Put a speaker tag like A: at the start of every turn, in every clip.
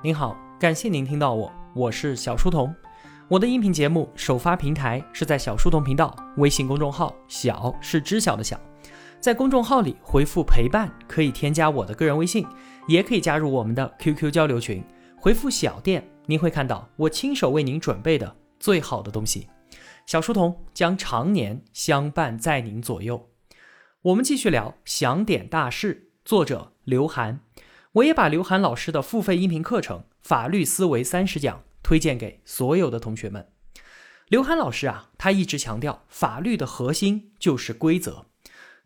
A: 您好，感谢您听到我，我是小书童。我的音频节目首发平台是在小书童频道微信公众号，小是知晓的小。在公众号里回复陪伴，可以添加我的个人微信，也可以加入我们的 QQ 交流群。回复小店，您会看到我亲手为您准备的最好的东西。小书童将常年相伴在您左右。我们继续聊想点大事，作者刘涵。我也把刘涵老师的付费音频课程《法律思维三十讲》推荐给所有的同学们。刘涵老师啊，他一直强调法律的核心就是规则。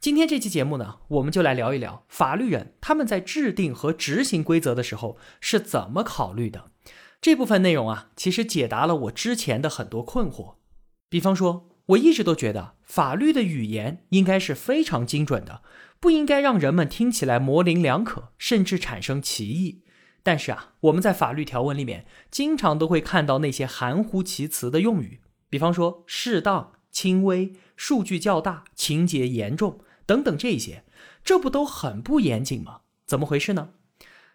A: 今天这期节目呢，我们就来聊一聊法律人他们在制定和执行规则的时候是怎么考虑的。这部分内容啊，其实解答了我之前的很多困惑。比方说，我一直都觉得法律的语言应该是非常精准的。不应该让人们听起来模棱两可，甚至产生歧义。但是啊，我们在法律条文里面经常都会看到那些含糊其辞的用语，比方说适当、轻微、数据较大、情节严重等等这些，这不都很不严谨吗？怎么回事呢？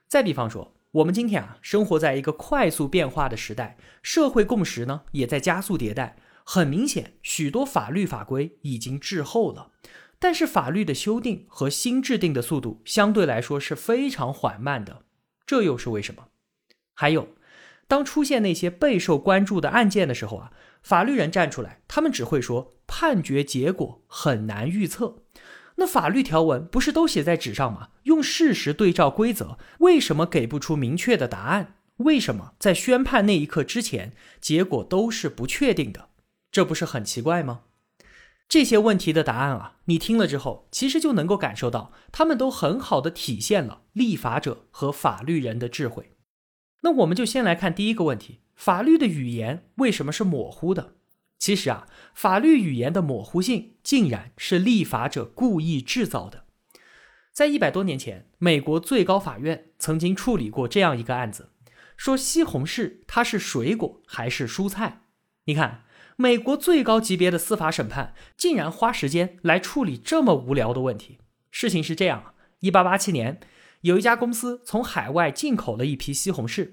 A: 再比方说，我们今天啊，生活在一个快速变化的时代，社会共识呢也在加速迭代，很明显，许多法律法规已经滞后了。但是法律的修订和新制定的速度相对来说是非常缓慢的，这又是为什么？还有，当出现那些备受关注的案件的时候啊，法律人站出来，他们只会说判决结果很难预测。那法律条文不是都写在纸上吗？用事实对照规则，为什么给不出明确的答案？为什么在宣判那一刻之前，结果都是不确定的？这不是很奇怪吗？这些问题的答案啊，你听了之后，其实就能够感受到，他们都很好的体现了立法者和法律人的智慧。那我们就先来看第一个问题：法律的语言为什么是模糊的？其实啊，法律语言的模糊性，竟然是立法者故意制造的。在一百多年前，美国最高法院曾经处理过这样一个案子，说西红柿它是水果还是蔬菜？你看。美国最高级别的司法审判竟然花时间来处理这么无聊的问题。事情是这样啊，一八八七年，有一家公司从海外进口了一批西红柿，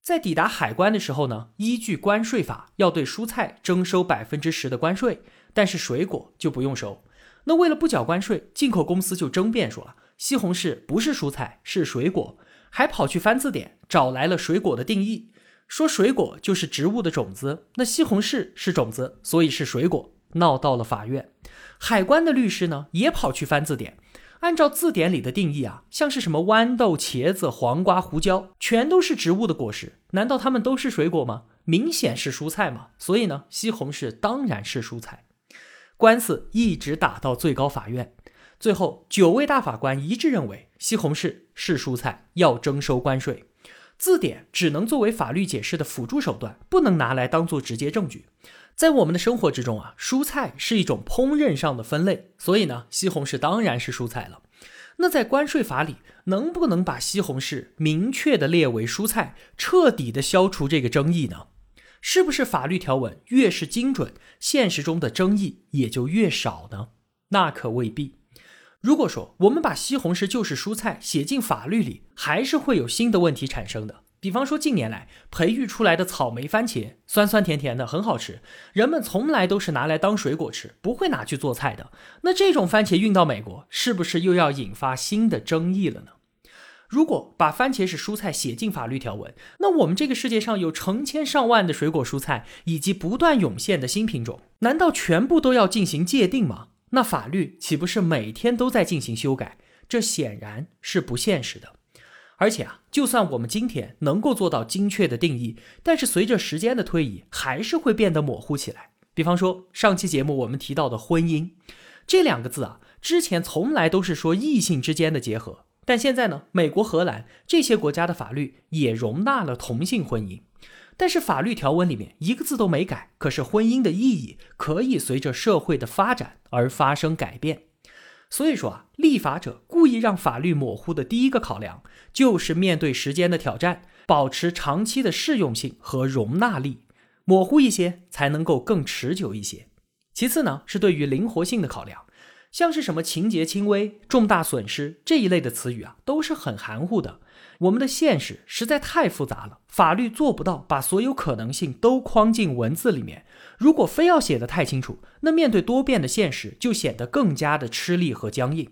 A: 在抵达海关的时候呢，依据关税法要对蔬菜征收百分之十的关税，但是水果就不用收。那为了不缴关税，进口公司就争辩说啊，西红柿不是蔬菜，是水果，还跑去翻字典找来了水果的定义。说水果就是植物的种子，那西红柿是种子，所以是水果。闹到了法院，海关的律师呢也跑去翻字典，按照字典里的定义啊，像是什么豌豆、茄子、黄瓜、胡椒，全都是植物的果实，难道它们都是水果吗？明显是蔬菜嘛，所以呢，西红柿当然是蔬菜。官司一直打到最高法院，最后九位大法官一致认为西红柿是蔬菜，要征收关税。字典只能作为法律解释的辅助手段，不能拿来当做直接证据。在我们的生活之中啊，蔬菜是一种烹饪上的分类，所以呢，西红柿当然是蔬菜了。那在关税法里，能不能把西红柿明确的列为蔬菜，彻底的消除这个争议呢？是不是法律条文越是精准，现实中的争议也就越少呢？那可未必。如果说我们把西红柿就是蔬菜写进法律里，还是会有新的问题产生的。比方说，近年来培育出来的草莓番茄，酸酸甜甜的，很好吃，人们从来都是拿来当水果吃，不会拿去做菜的。那这种番茄运到美国，是不是又要引发新的争议了呢？如果把番茄是蔬菜写进法律条文，那我们这个世界上有成千上万的水果蔬菜，以及不断涌现的新品种，难道全部都要进行界定吗？那法律岂不是每天都在进行修改？这显然是不现实的。而且啊，就算我们今天能够做到精确的定义，但是随着时间的推移，还是会变得模糊起来。比方说，上期节目我们提到的婚姻这两个字啊，之前从来都是说异性之间的结合，但现在呢，美国、荷兰这些国家的法律也容纳了同性婚姻。但是法律条文里面一个字都没改，可是婚姻的意义可以随着社会的发展而发生改变。所以说啊，立法者故意让法律模糊的第一个考量，就是面对时间的挑战，保持长期的适用性和容纳力，模糊一些才能够更持久一些。其次呢，是对于灵活性的考量，像是什么情节轻微、重大损失这一类的词语啊，都是很含糊的。我们的现实实在太复杂了，法律做不到把所有可能性都框进文字里面。如果非要写得太清楚，那面对多变的现实就显得更加的吃力和僵硬。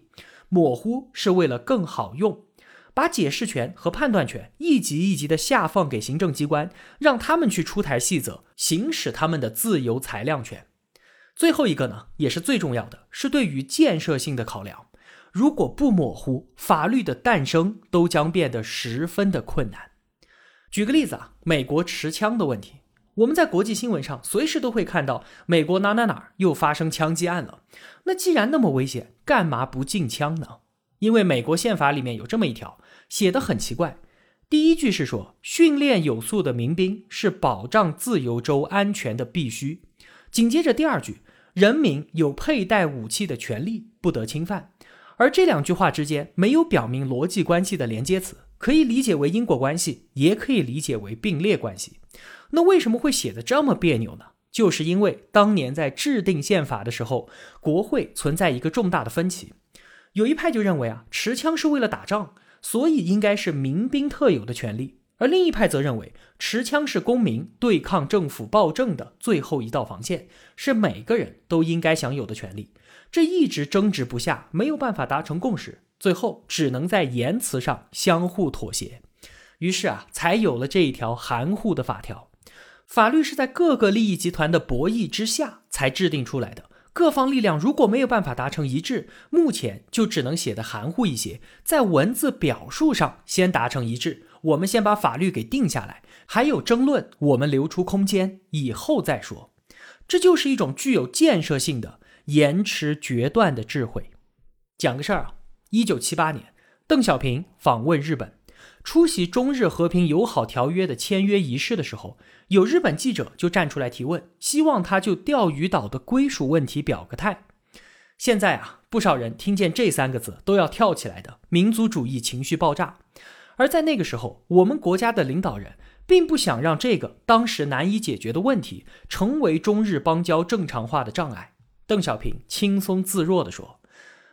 A: 模糊是为了更好用，把解释权和判断权一级一级的下放给行政机关，让他们去出台细则，行使他们的自由裁量权。最后一个呢，也是最重要的，是对于建设性的考量。如果不模糊，法律的诞生都将变得十分的困难。举个例子啊，美国持枪的问题，我们在国际新闻上随时都会看到美国哪哪哪又发生枪击案了。那既然那么危险，干嘛不禁枪呢？因为美国宪法里面有这么一条，写的很奇怪。第一句是说，训练有素的民兵是保障自由州安全的必须。紧接着第二句，人民有佩戴武器的权利，不得侵犯。而这两句话之间没有表明逻辑关系的连接词，可以理解为因果关系，也可以理解为并列关系。那为什么会写的这么别扭呢？就是因为当年在制定宪法的时候，国会存在一个重大的分歧。有一派就认为啊，持枪是为了打仗，所以应该是民兵特有的权利；而另一派则认为，持枪是公民对抗政府暴政的最后一道防线，是每个人都应该享有的权利。这一直争执不下，没有办法达成共识，最后只能在言辞上相互妥协。于是啊，才有了这一条含糊的法条。法律是在各个利益集团的博弈之下才制定出来的。各方力量如果没有办法达成一致，目前就只能写的含糊一些，在文字表述上先达成一致。我们先把法律给定下来，还有争论，我们留出空间以后再说。这就是一种具有建设性的。延迟决断的智慧。讲个事儿啊，一九七八年，邓小平访问日本，出席中日和平友好条约的签约仪式的时候，有日本记者就站出来提问，希望他就钓鱼岛的归属问题表个态。现在啊，不少人听见这三个字都要跳起来的民族主义情绪爆炸。而在那个时候，我们国家的领导人并不想让这个当时难以解决的问题成为中日邦交正常化的障碍。邓小平轻松自若地说：“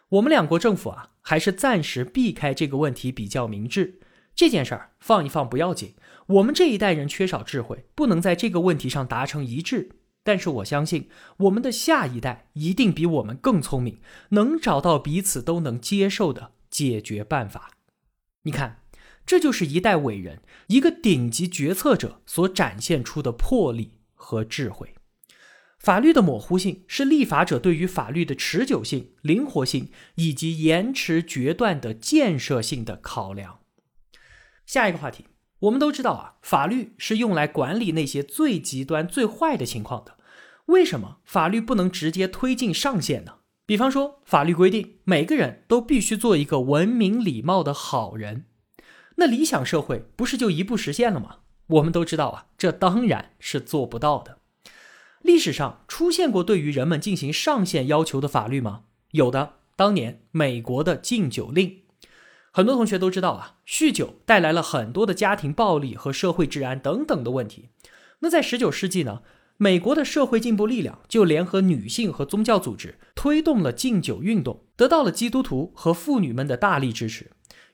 A: 我们两国政府啊，还是暂时避开这个问题比较明智。这件事儿放一放不要紧。我们这一代人缺少智慧，不能在这个问题上达成一致。但是我相信，我们的下一代一定比我们更聪明，能找到彼此都能接受的解决办法。你看，这就是一代伟人，一个顶级决策者所展现出的魄力和智慧。”法律的模糊性是立法者对于法律的持久性、灵活性以及延迟决断的建设性的考量。下一个话题，我们都知道啊，法律是用来管理那些最极端、最坏的情况的。为什么法律不能直接推进上限呢？比方说，法律规定每个人都必须做一个文明礼貌的好人，那理想社会不是就一步实现了吗？我们都知道啊，这当然是做不到的。历史上出现过对于人们进行上限要求的法律吗？有的，当年美国的禁酒令。很多同学都知道啊，酗酒带来了很多的家庭暴力和社会治安等等的问题。那在十九世纪呢，美国的社会进步力量就联合女性和宗教组织，推动了禁酒运动，得到了基督徒和妇女们的大力支持。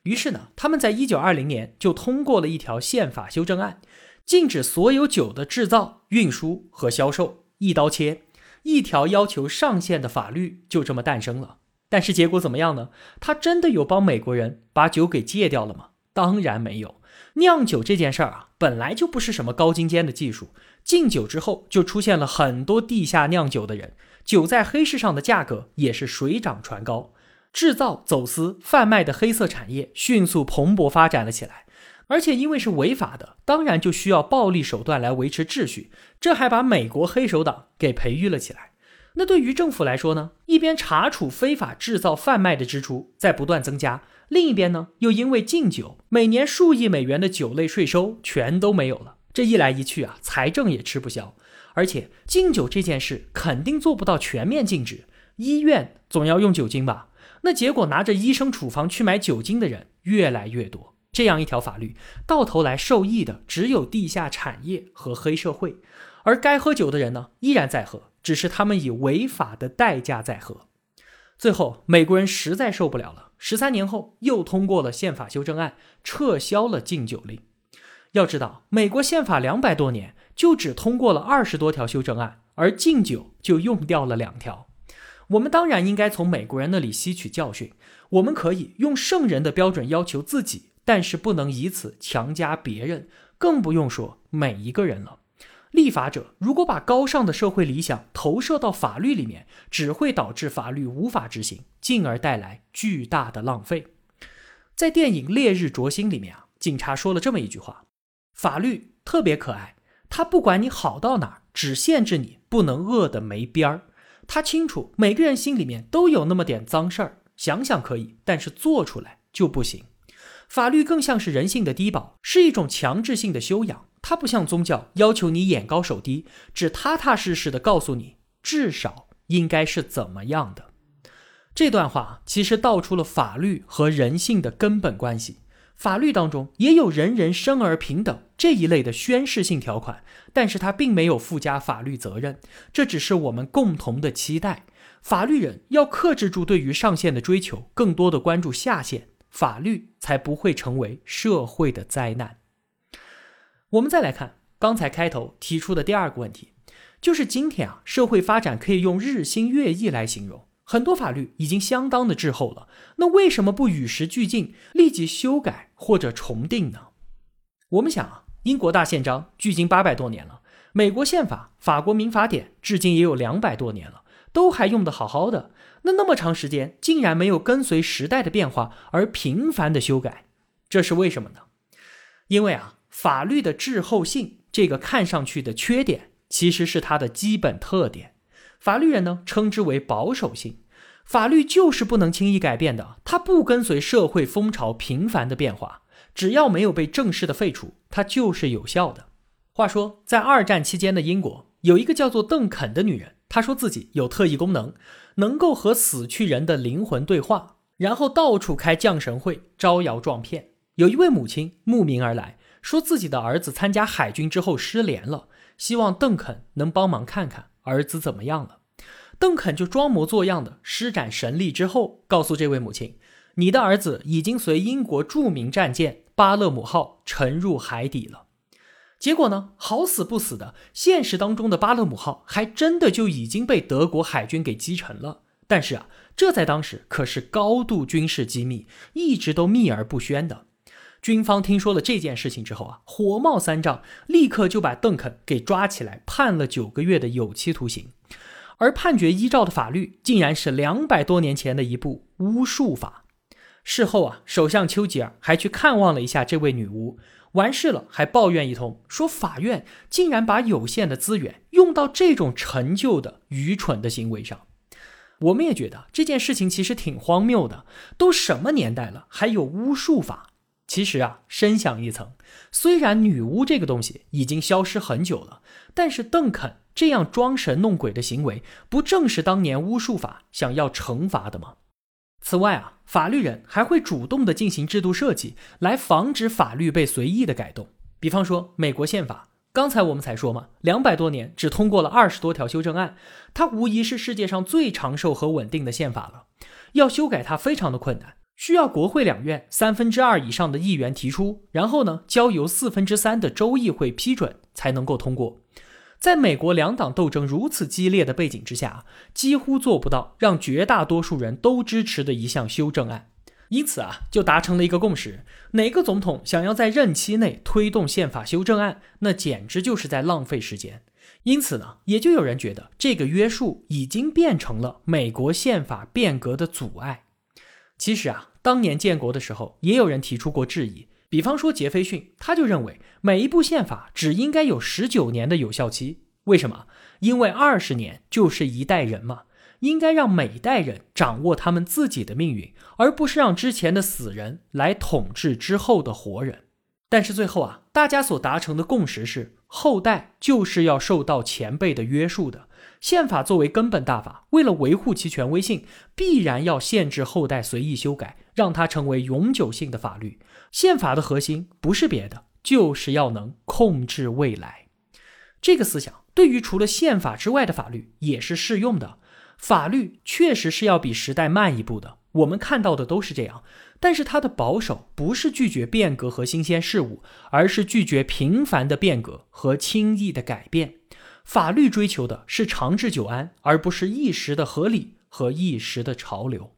A: 于是呢，他们在一九二零年就通过了一条宪法修正案。禁止所有酒的制造、运输和销售，一刀切，一条要求上限的法律就这么诞生了。但是结果怎么样呢？他真的有帮美国人把酒给戒掉了吗？当然没有。酿酒这件事儿啊，本来就不是什么高精尖的技术。禁酒之后，就出现了很多地下酿酒的人，酒在黑市上的价格也是水涨船高，制造、走私、贩卖的黑色产业迅速蓬勃发展了起来。而且因为是违法的，当然就需要暴力手段来维持秩序，这还把美国黑手党给培育了起来。那对于政府来说呢，一边查处非法制造贩卖的支出在不断增加，另一边呢又因为禁酒，每年数亿美元的酒类税收全都没有了。这一来一去啊，财政也吃不消。而且禁酒这件事肯定做不到全面禁止，医院总要用酒精吧？那结果拿着医生处方去买酒精的人越来越多。这样一条法律，到头来受益的只有地下产业和黑社会，而该喝酒的人呢，依然在喝，只是他们以违法的代价在喝。最后，美国人实在受不了了，十三年后又通过了宪法修正案，撤销了禁酒令。要知道，美国宪法两百多年就只通过了二十多条修正案，而禁酒就用掉了两条。我们当然应该从美国人那里吸取教训，我们可以用圣人的标准要求自己，但是不能以此强加别人，更不用说每一个人了。立法者如果把高尚的社会理想投射到法律里面，只会导致法律无法执行，进而带来巨大的浪费。在电影《烈日灼心》里面啊，警察说了这么一句话：“法律特别可爱，他不管你好到哪儿，只限制你不能饿得没边儿。他清楚每个人心里面都有那么点脏事儿，想想可以，但是做出来就不行。法律更像是人性的低保，是一种强制性的修养。”它不像宗教要求你眼高手低，只踏踏实实的告诉你至少应该是怎么样的。这段话其实道出了法律和人性的根本关系。法律当中也有人人生而平等这一类的宣誓性条款，但是它并没有附加法律责任，这只是我们共同的期待。法律人要克制住对于上限的追求，更多的关注下限，法律才不会成为社会的灾难。我们再来看刚才开头提出的第二个问题，就是今天啊，社会发展可以用日新月异来形容，很多法律已经相当的滞后了，那为什么不与时俱进，立即修改或者重定呢？我们想啊，英国大宪章距今八百多年了，美国宪法、法国民法典至今也有两百多年了，都还用得好好的，那那么长时间竟然没有跟随时代的变化而频繁的修改，这是为什么呢？因为啊。法律的滞后性，这个看上去的缺点，其实是它的基本特点。法律人呢称之为保守性。法律就是不能轻易改变的，它不跟随社会风潮频繁的变化，只要没有被正式的废除，它就是有效的。话说，在二战期间的英国，有一个叫做邓肯的女人，她说自己有特异功能，能够和死去人的灵魂对话，然后到处开降神会，招摇撞骗。有一位母亲慕名而来。说自己的儿子参加海军之后失联了，希望邓肯能帮忙看看儿子怎么样了。邓肯就装模作样的施展神力之后，告诉这位母亲：“你的儿子已经随英国著名战舰巴勒姆号沉入海底了。”结果呢，好死不死的，现实当中的巴勒姆号还真的就已经被德国海军给击沉了。但是啊，这在当时可是高度军事机密，一直都秘而不宣的。军方听说了这件事情之后啊，火冒三丈，立刻就把邓肯给抓起来，判了九个月的有期徒刑。而判决依照的法律，竟然是两百多年前的一部巫术法。事后啊，首相丘吉尔还去看望了一下这位女巫，完事了还抱怨一通，说法院竟然把有限的资源用到这种陈旧的、愚蠢的行为上。我们也觉得这件事情其实挺荒谬的，都什么年代了，还有巫术法？其实啊，深想一层，虽然女巫这个东西已经消失很久了，但是邓肯这样装神弄鬼的行为，不正是当年巫术法想要惩罚的吗？此外啊，法律人还会主动的进行制度设计，来防止法律被随意的改动。比方说美国宪法，刚才我们才说嘛，两百多年只通过了二十多条修正案，它无疑是世界上最长寿和稳定的宪法了，要修改它非常的困难。需要国会两院三分之二以上的议员提出，然后呢，交由四分之三的州议会批准才能够通过。在美国两党斗争如此激烈的背景之下，几乎做不到让绝大多数人都支持的一项修正案。因此啊，就达成了一个共识：哪个总统想要在任期内推动宪法修正案，那简直就是在浪费时间。因此呢，也就有人觉得这个约束已经变成了美国宪法变革的阻碍。其实啊，当年建国的时候，也有人提出过质疑。比方说杰斐逊，他就认为每一部宪法只应该有十九年的有效期。为什么？因为二十年就是一代人嘛，应该让每一代人掌握他们自己的命运，而不是让之前的死人来统治之后的活人。但是最后啊，大家所达成的共识是，后代就是要受到前辈的约束的。宪法作为根本大法，为了维护其权威性，必然要限制后代随意修改，让它成为永久性的法律。宪法的核心不是别的，就是要能控制未来。这个思想对于除了宪法之外的法律也是适用的。法律确实是要比时代慢一步的，我们看到的都是这样。但是它的保守不是拒绝变革和新鲜事物，而是拒绝频繁的变革和轻易的改变。法律追求的是长治久安，而不是一时的合理和一时的潮流。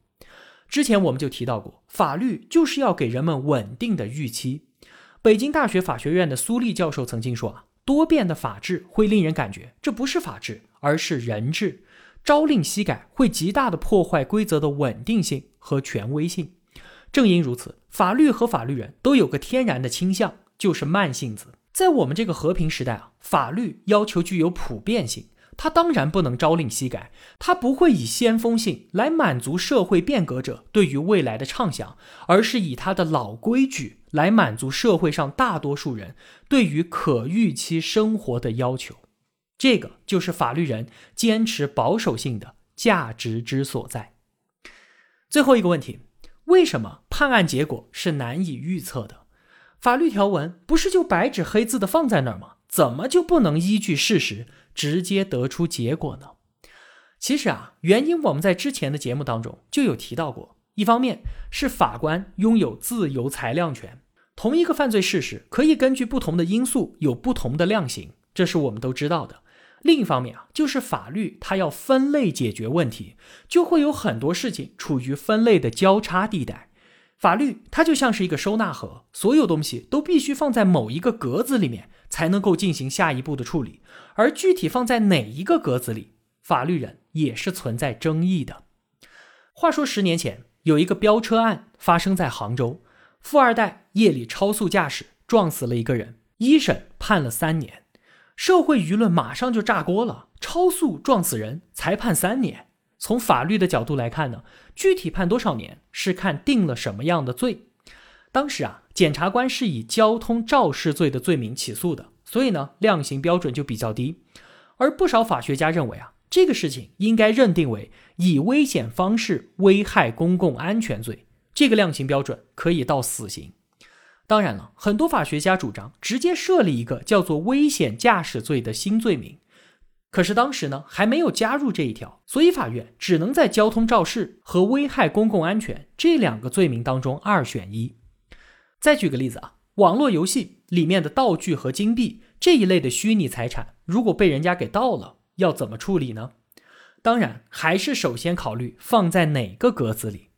A: 之前我们就提到过，法律就是要给人们稳定的预期。北京大学法学院的苏立教授曾经说啊，多变的法治会令人感觉这不是法治，而是人治。朝令夕改会极大的破坏规则的稳定性和权威性。正因如此，法律和法律人都有个天然的倾向，就是慢性子。在我们这个和平时代啊，法律要求具有普遍性，它当然不能朝令夕改，它不会以先锋性来满足社会变革者对于未来的畅想，而是以它的老规矩来满足社会上大多数人对于可预期生活的要求。这个就是法律人坚持保守性的价值之所在。最后一个问题。为什么判案结果是难以预测的？法律条文不是就白纸黑字的放在那儿吗？怎么就不能依据事实直接得出结果呢？其实啊，原因我们在之前的节目当中就有提到过。一方面是法官拥有自由裁量权，同一个犯罪事实可以根据不同的因素有不同的量刑，这是我们都知道的。另一方面啊，就是法律它要分类解决问题，就会有很多事情处于分类的交叉地带。法律它就像是一个收纳盒，所有东西都必须放在某一个格子里面，才能够进行下一步的处理。而具体放在哪一个格子里，法律人也是存在争议的。话说十年前有一个飙车案发生在杭州，富二代夜里超速驾驶撞死了一个人，一审判了三年。社会舆论马上就炸锅了，超速撞死人才判三年。从法律的角度来看呢，具体判多少年是看定了什么样的罪。当时啊，检察官是以交通肇事罪的罪名起诉的，所以呢，量刑标准就比较低。而不少法学家认为啊，这个事情应该认定为以危险方式危害公共安全罪，这个量刑标准可以到死刑。当然了，很多法学家主张直接设立一个叫做危险驾驶罪的新罪名，可是当时呢还没有加入这一条，所以法院只能在交通肇事和危害公共安全这两个罪名当中二选一。再举个例子啊，网络游戏里面的道具和金币这一类的虚拟财产，如果被人家给盗了，要怎么处理呢？当然还是首先考虑放在哪个格子里，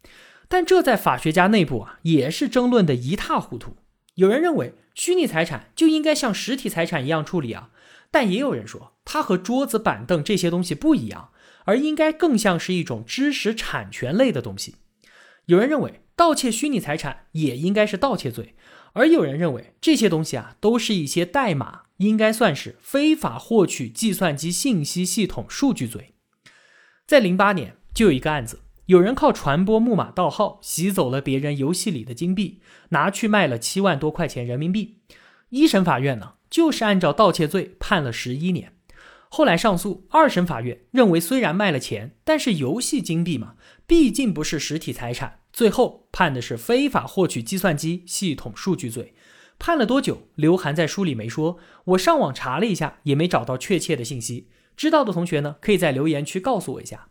A: 但这在法学家内部啊也是争论的一塌糊涂。有人认为虚拟财产就应该像实体财产一样处理啊，但也有人说它和桌子、板凳这些东西不一样，而应该更像是一种知识产权类的东西。有人认为盗窃虚拟财产也应该是盗窃罪，而有人认为这些东西啊都是一些代码，应该算是非法获取计算机信息系统数据罪。在零八年就有一个案子。有人靠传播木马盗号洗走了别人游戏里的金币，拿去卖了七万多块钱人民币。一审法院呢，就是按照盗窃罪判了十一年。后来上诉，二审法院认为虽然卖了钱，但是游戏金币嘛，毕竟不是实体财产，最后判的是非法获取计算机系统数据罪。判了多久？刘涵在书里没说，我上网查了一下，也没找到确切的信息。知道的同学呢，可以在留言区告诉我一下。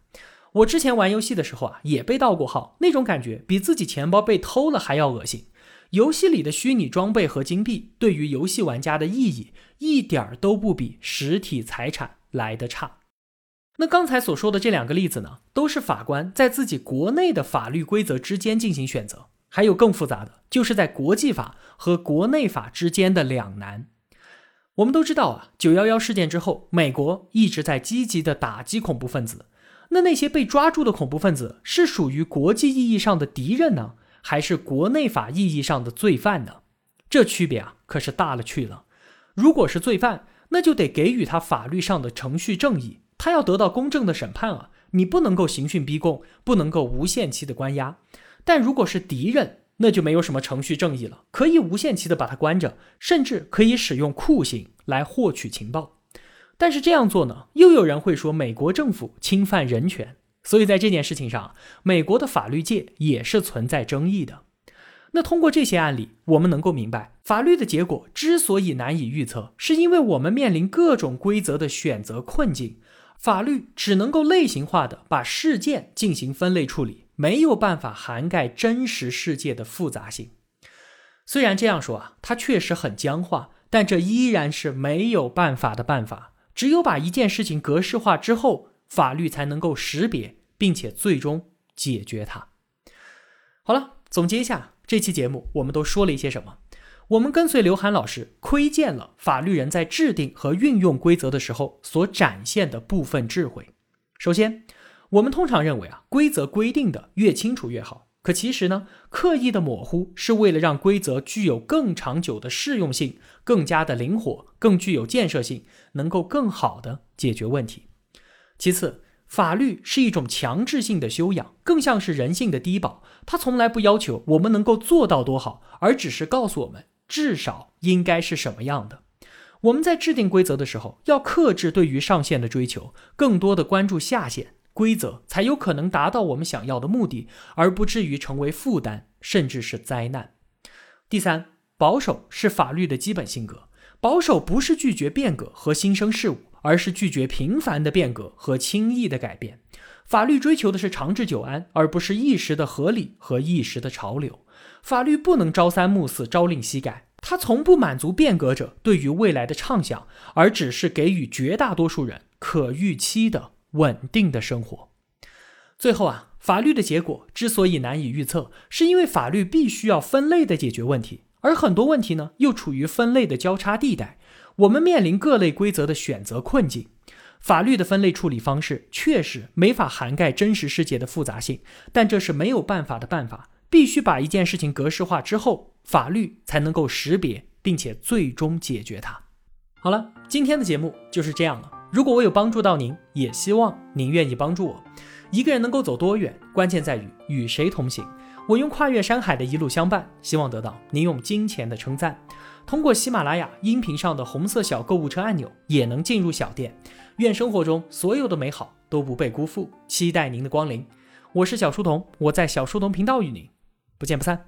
A: 我之前玩游戏的时候啊，也被盗过号，那种感觉比自己钱包被偷了还要恶心。游戏里的虚拟装备和金币对于游戏玩家的意义，一点儿都不比实体财产来的差。那刚才所说的这两个例子呢，都是法官在自己国内的法律规则之间进行选择。还有更复杂的，就是在国际法和国内法之间的两难。我们都知道啊，九幺幺事件之后，美国一直在积极的打击恐怖分子。那那些被抓住的恐怖分子是属于国际意义上的敌人呢，还是国内法意义上的罪犯呢？这区别啊，可是大了去了。如果是罪犯，那就得给予他法律上的程序正义，他要得到公正的审判啊！你不能够刑讯逼供，不能够无限期的关押。但如果是敌人，那就没有什么程序正义了，可以无限期的把他关着，甚至可以使用酷刑来获取情报。但是这样做呢，又有人会说美国政府侵犯人权，所以在这件事情上，美国的法律界也是存在争议的。那通过这些案例，我们能够明白，法律的结果之所以难以预测，是因为我们面临各种规则的选择困境，法律只能够类型化的把事件进行分类处理，没有办法涵盖真实世界的复杂性。虽然这样说啊，它确实很僵化，但这依然是没有办法的办法。只有把一件事情格式化之后，法律才能够识别，并且最终解决它。好了，总结一下这期节目，我们都说了一些什么？我们跟随刘涵老师窥见了法律人在制定和运用规则的时候所展现的部分智慧。首先，我们通常认为啊，规则规定的越清楚越好。可其实呢，刻意的模糊是为了让规则具有更长久的适用性，更加的灵活，更具有建设性，能够更好的解决问题。其次，法律是一种强制性的修养，更像是人性的低保，它从来不要求我们能够做到多好，而只是告诉我们。至少应该是什么样的？我们在制定规则的时候，要克制对于上限的追求，更多的关注下限，规则才有可能达到我们想要的目的，而不至于成为负担，甚至是灾难。第三，保守是法律的基本性格。保守不是拒绝变革和新生事物，而是拒绝频繁的变革和轻易的改变。法律追求的是长治久安，而不是一时的合理和一时的潮流。法律不能朝三暮四、朝令夕改，它从不满足变革者对于未来的畅想，而只是给予绝大多数人可预期的稳定的生活。最后啊，法律的结果之所以难以预测，是因为法律必须要分类的解决问题，而很多问题呢又处于分类的交叉地带，我们面临各类规则的选择困境。法律的分类处理方式确实没法涵盖真实世界的复杂性，但这是没有办法的办法。必须把一件事情格式化之后，法律才能够识别并且最终解决它。好了，今天的节目就是这样了。如果我有帮助到您，也希望您愿意帮助我。一个人能够走多远，关键在于与谁同行。我用跨越山海的一路相伴，希望得到您用金钱的称赞。通过喜马拉雅音频上的红色小购物车按钮，也能进入小店。愿生活中所有的美好都不被辜负，期待您的光临。我是小书童，我在小书童频道与您。不见不散。